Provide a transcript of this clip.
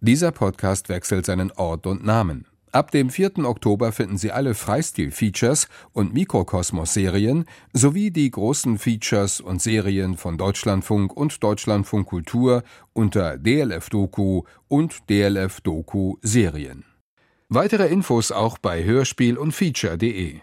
Dieser Podcast wechselt seinen Ort und Namen. Ab dem 4. Oktober finden Sie alle Freistil-Features und Mikrokosmos-Serien sowie die großen Features und Serien von Deutschlandfunk und Deutschlandfunk Kultur unter DLF Doku und DLF Doku Serien. Weitere Infos auch bei Hörspiel und Feature.de